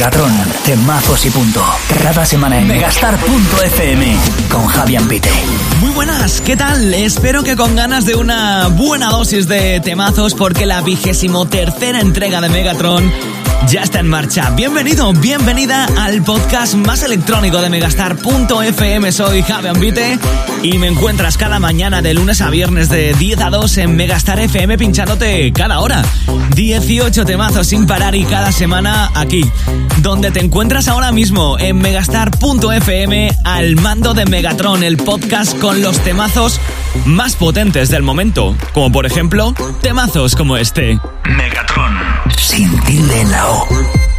Megatron, temazos y punto. Cada semana en megastar.fm con Javier Pite. Muy buenas, ¿qué tal? Espero que con ganas de una buena dosis de temazos porque la vigésimo tercera entrega de Megatron ya está en marcha. Bienvenido, bienvenida al podcast más electrónico de megastar.fm. Soy Javi Ambite y me encuentras cada mañana de lunes a viernes de 10 a 2 en Megastar FM pinchándote cada hora. 18 temazos sin parar y cada semana aquí, donde te encuentras ahora mismo en megastar.fm al mando de Megatron, el podcast con los temazos más potentes del momento, como por ejemplo temazos como este. Megatron, sin tilde en la O.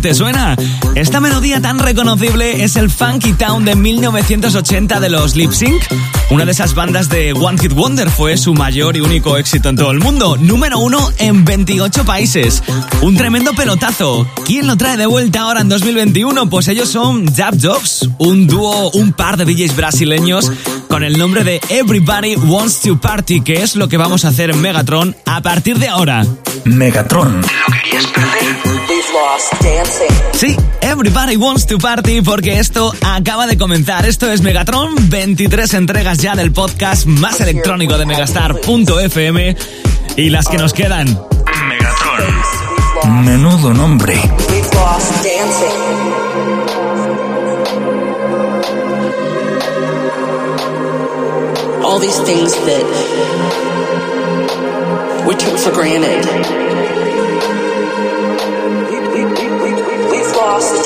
¿Te suena? Esta melodía tan reconocible es el Funky Town de 1980 de los Lip Sync. Una de esas bandas de One Hit Wonder fue su mayor y único éxito en todo el mundo. Número uno en 28 países. Un tremendo pelotazo. ¿Quién lo trae de vuelta ahora en 2021? Pues ellos son Jab Dogs, un dúo, un par de DJs brasileños con el nombre de Everybody Wants to Party, que es lo que vamos a hacer en Megatron a partir de ahora. Megatron. ¿Lo querías perder? Sí, Everybody Wants to Party porque esto acaba de comenzar. Esto es Megatron, 23 entregas ya del podcast más electrónico de megastar.fm y las que nos quedan. Megatron. Menudo nombre. These things that we took for granted. this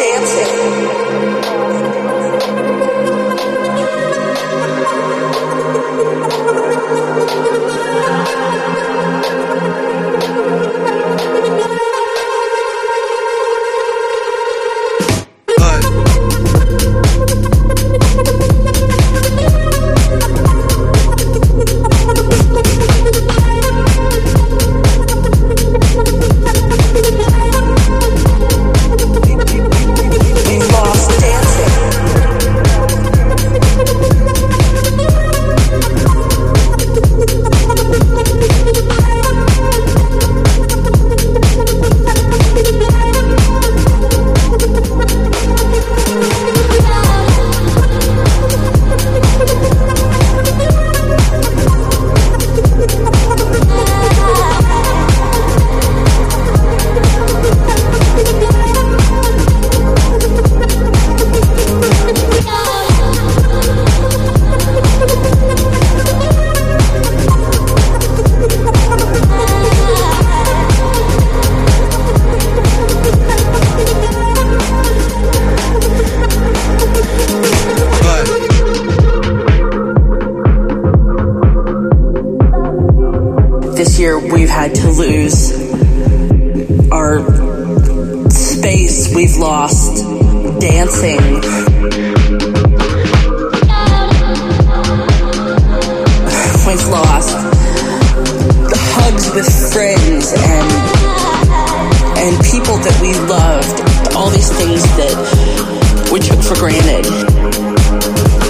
all these things that we took for granted.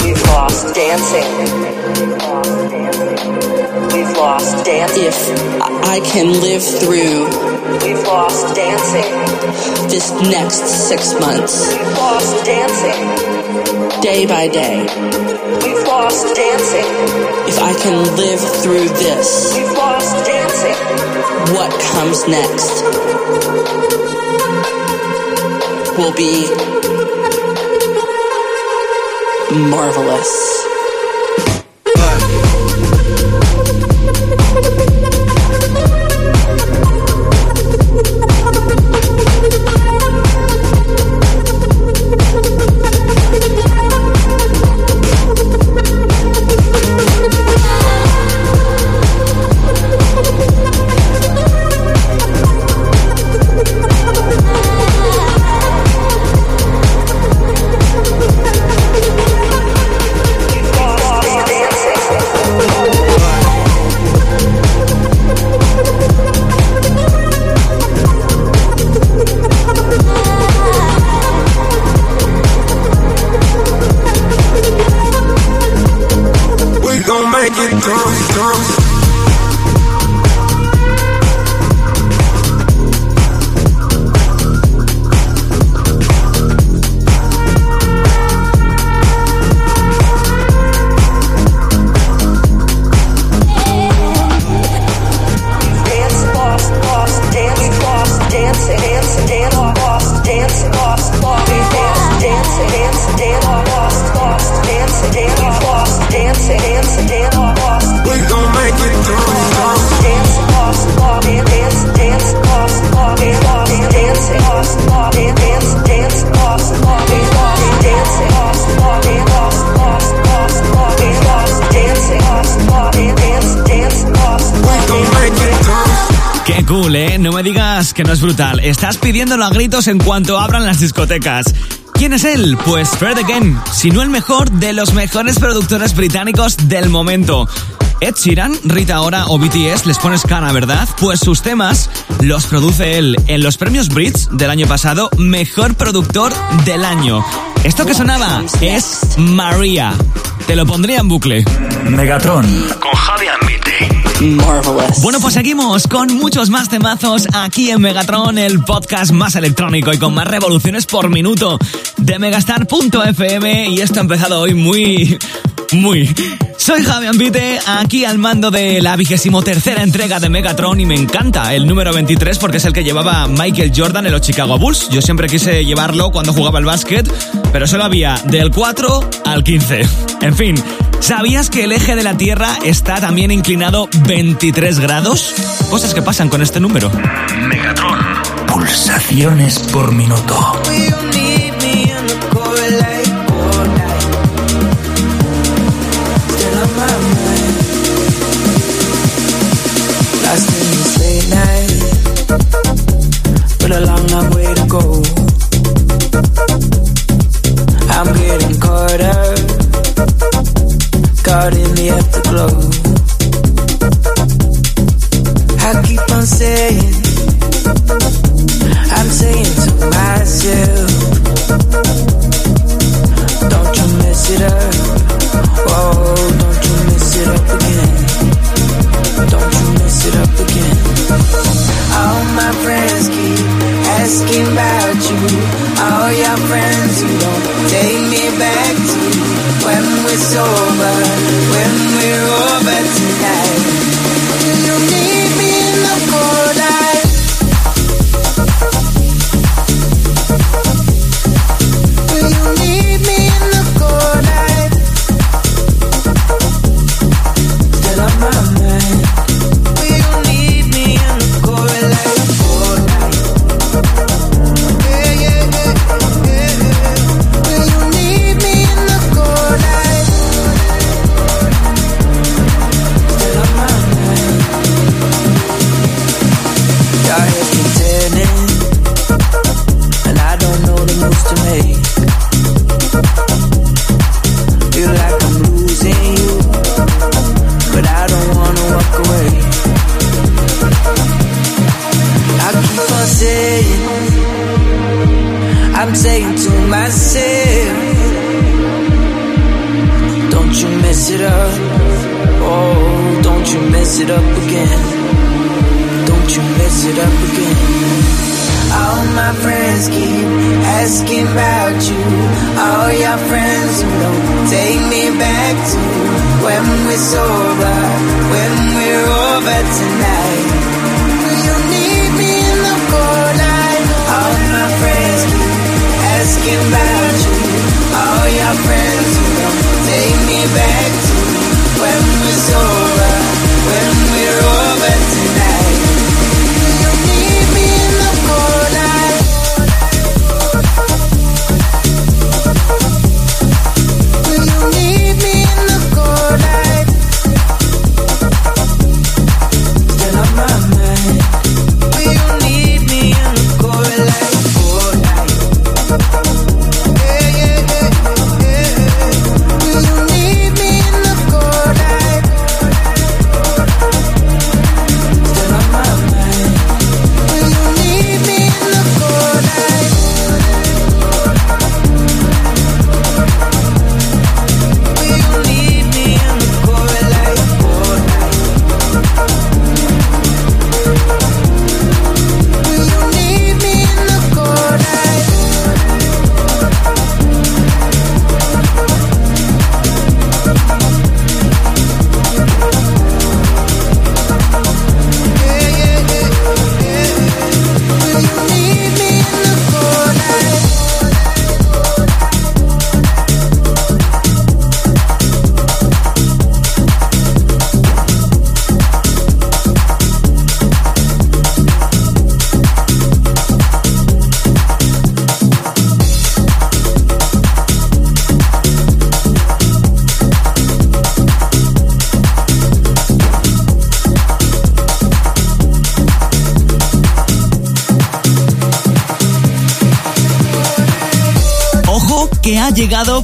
We've lost dancing we've lost dancing. If I can live through, we've lost dancing. This next six months, we've lost dancing. Day by day, we've lost dancing. If I can live through this, we've lost dancing. What comes next will be marvelous. Que no es brutal. Estás pidiéndolo a gritos en cuanto abran las discotecas. ¿Quién es él? Pues Fred Again, si no el mejor de los mejores productores británicos del momento. Ed Sheeran, Rita Ora o BTS les pones cara, ¿verdad? Pues sus temas los produce él en los premios Brits del año pasado, mejor productor del año. Esto que sonaba es Maria. Te lo pondría en bucle. Megatron con Javi bueno, pues seguimos con muchos más temazos aquí en Megatron, el podcast más electrónico y con más revoluciones por minuto de megastar.fm. Y esto ha empezado hoy muy, muy. Soy Javi Ambite, aquí al mando de la vigésimo tercera entrega de Megatron y me encanta el número 23 porque es el que llevaba Michael Jordan en los Chicago Bulls. Yo siempre quise llevarlo cuando jugaba el básquet, pero solo había del 4 al 15. En fin, ¿Sabías que el eje de la Tierra está también inclinado 23 grados? Cosas que pasan con este número. Megatron. Pulsaciones por minuto. long long way to go. I'm getting caught up, caught in the afterglow. I keep on saying, I'm saying to myself. Asking about you. All your friends who don't take me back to when we're sober, when we're over tonight. You need I'm saying to myself, don't you mess it up. Oh, don't you mess it up again. Don't you mess it up again. All my friends keep asking about you. All your friends who don't take me back to when we're sober, when we're over tonight. All your friends. Take me back to when we're sober,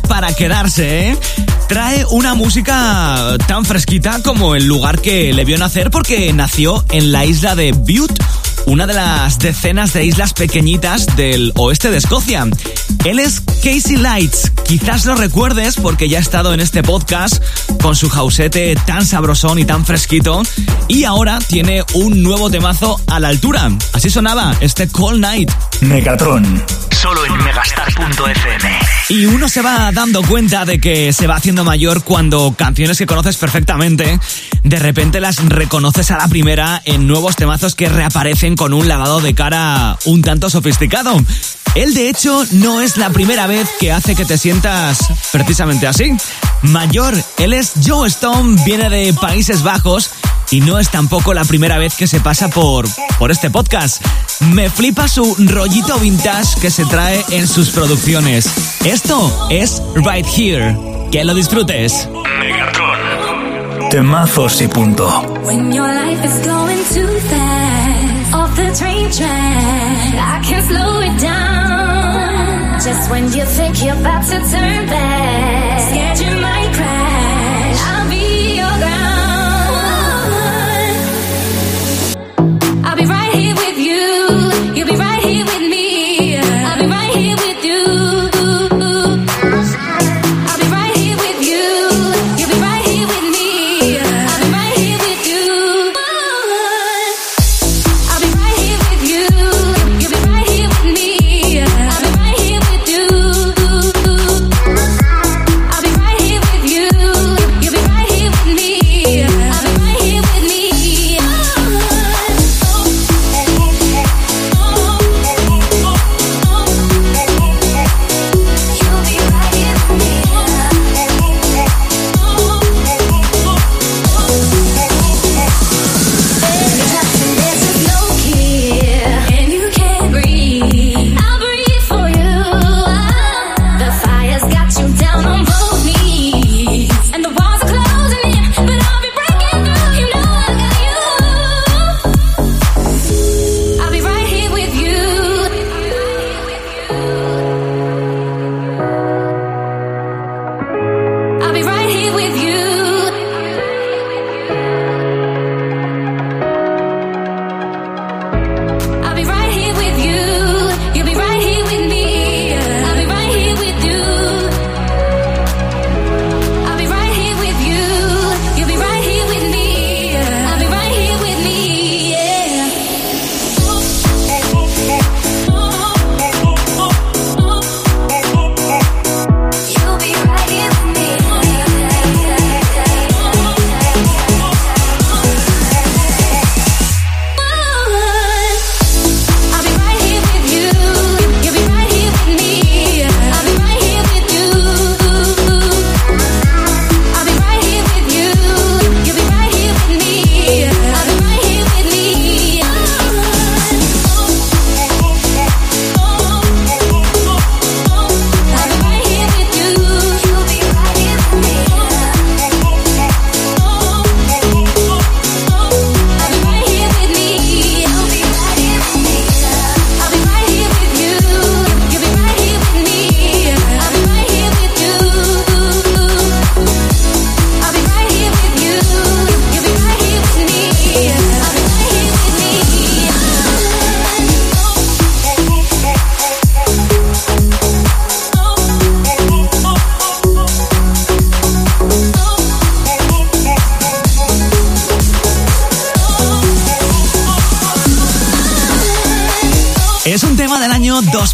para quedarse, ¿eh? Trae una música tan fresquita como el lugar que le vio nacer porque nació en la isla de Bute, una de las decenas de islas pequeñitas del oeste de Escocia. Él es Casey Lights, quizás lo recuerdes porque ya ha estado en este podcast con su jausete tan sabrosón y tan fresquito y ahora tiene un nuevo temazo a la altura. Así sonaba este Cold Night. Megatron. Solo en megastar.fm. Y uno se va dando cuenta de que se va haciendo mayor cuando canciones que conoces perfectamente, de repente las reconoces a la primera en nuevos temazos que reaparecen con un lavado de cara un tanto sofisticado. Él de hecho no es la primera vez que hace que te sientas precisamente así. Mayor, él es Joe Stone, viene de Países Bajos y no es tampoco la primera vez que se pasa por, por este podcast. Me flipa su rollito vintage que se trae en sus producciones. Esto es Right Here. Que lo disfrutes. Megatron. Temazos y punto. When your life is going too fast, off the train track, I can slow it down. Just when you think you're about to turn back, scared you might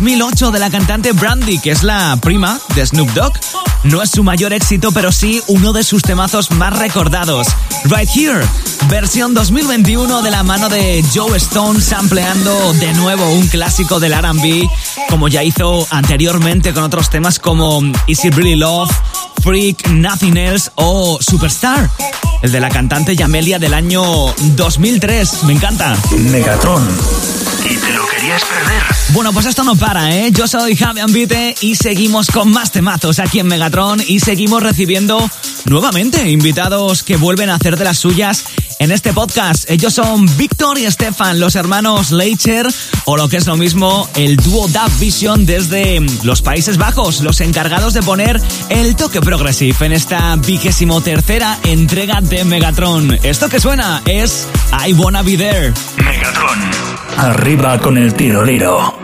2008 de la cantante Brandy, que es la prima de Snoop Dogg. No es su mayor éxito, pero sí uno de sus temazos más recordados. Right Here, versión 2021 de la mano de Joe Stone, sampleando de nuevo un clásico del RB, como ya hizo anteriormente con otros temas como Is It Really Love, Freak, Nothing Else o Superstar. El de la cantante Yamelia del año 2003. Me encanta. Megatron. Y te lo querías perder. Bueno, pues esto no para, ¿eh? Yo soy Javi Ambite y seguimos con más temazos aquí en Megatron y seguimos recibiendo nuevamente invitados que vuelven a hacer de las suyas en este podcast. Ellos son Víctor y Stefan, los hermanos Leicher, o lo que es lo mismo, el dúo Dub Vision desde los Países Bajos, los encargados de poner el toque progressive en esta vigésimo tercera entrega de Megatron. Esto que suena es I Wanna Be There. Megatron. Arriba con el tiroliro.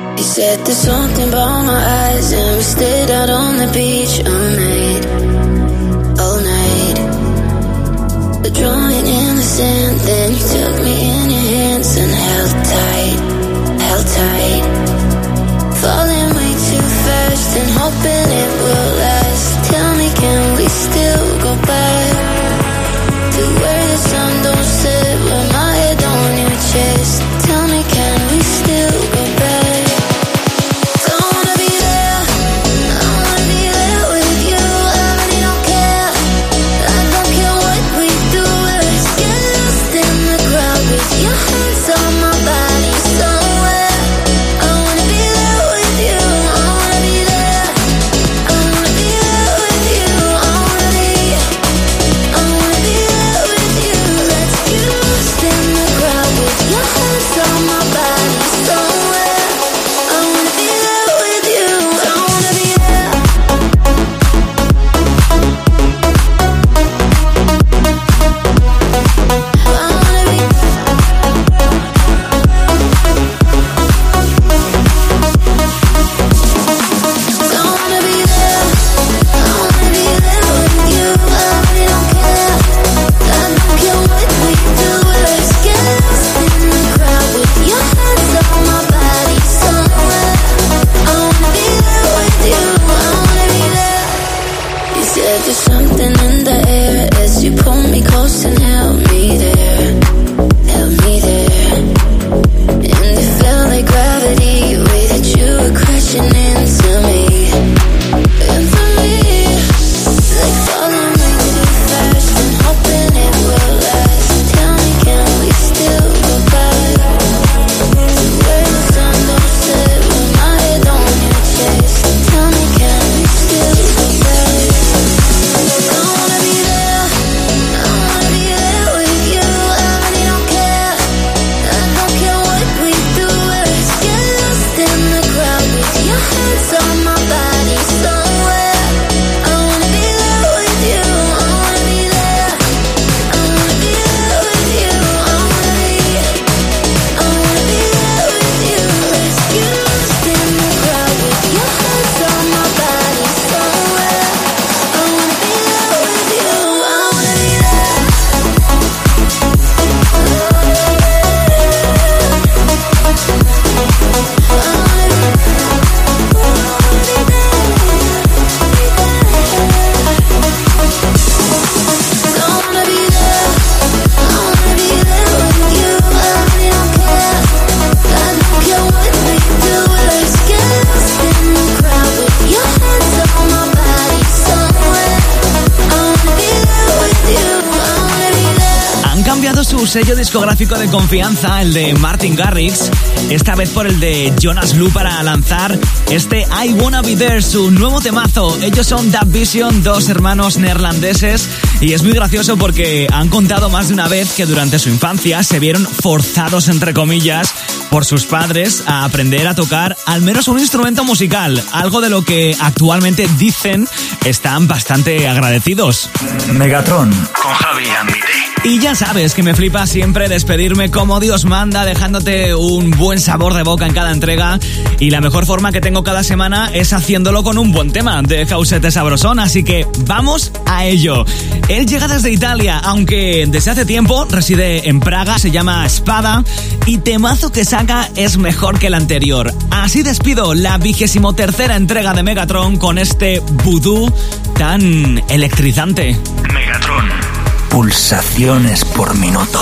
Sello discográfico de confianza, el de Martin Garrix, esta vez por el de Jonas Blue para lanzar este I Wanna Be There, su nuevo temazo. Ellos son Dub Vision, dos hermanos neerlandeses, y es muy gracioso porque han contado más de una vez que durante su infancia se vieron forzados, entre comillas, por sus padres a aprender a tocar al menos un instrumento musical, algo de lo que actualmente dicen están bastante agradecidos. Megatron. Con Javi Ambite. Y ya sabes que me flipa siempre despedirme como Dios manda, dejándote un buen sabor de boca en cada entrega. Y la mejor forma que tengo cada semana es haciéndolo con un buen tema de Jausete Sabrosón. Así que vamos a ello. Él llega desde Italia, aunque desde hace tiempo reside en Praga, se llama Espada. Y temazo que saca es mejor que el anterior. Así despido la vigésimo tercera entrega de Megatron con este vudú tan electrizante. Megatron pulsaciones por minuto.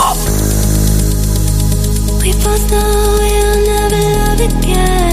We both know we'll never love again.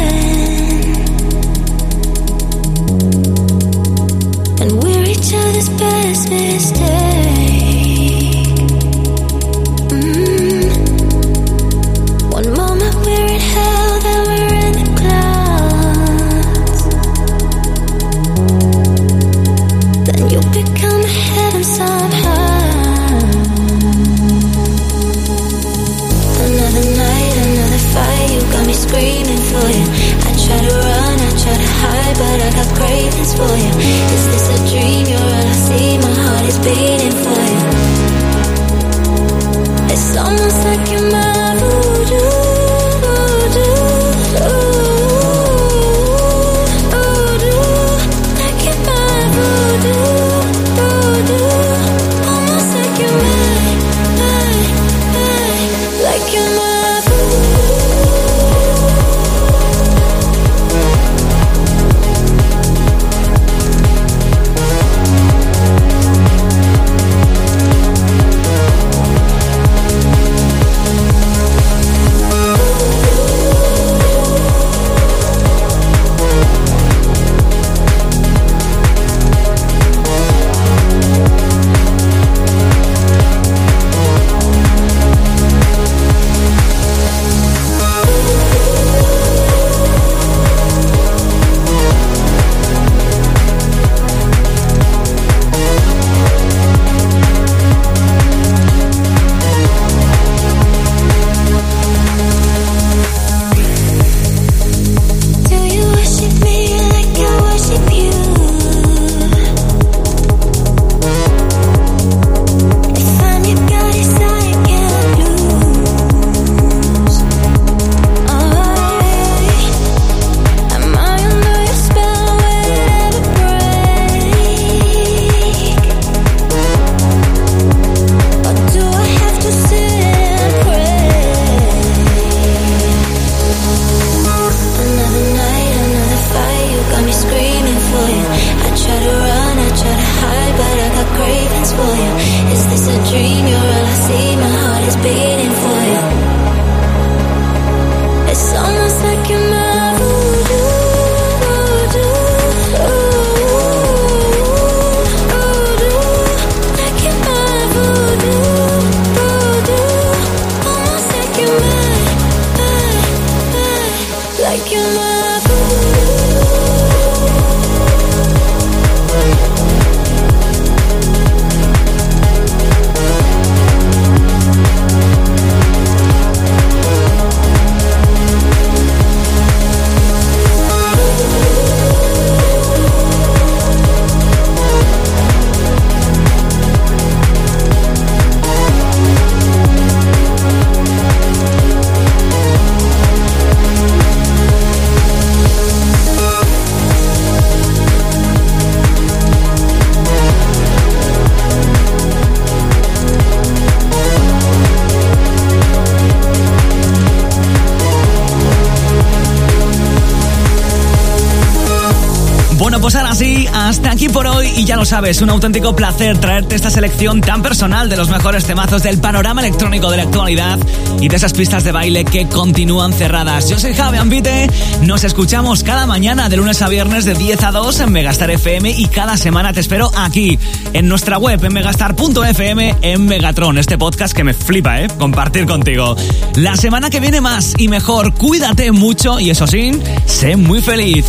Ya lo sabes, un auténtico placer traerte esta selección tan personal de los mejores temazos del panorama electrónico de la actualidad y de esas pistas de baile que continúan cerradas. Yo soy Javi Ambite, nos escuchamos cada mañana de lunes a viernes de 10 a 2 en Megastar FM y cada semana te espero aquí, en nuestra web, en megastar.fm, en Megatron, este podcast que me flipa, ¿eh? Compartir contigo. La semana que viene más y mejor, cuídate mucho y eso sí, sé muy feliz.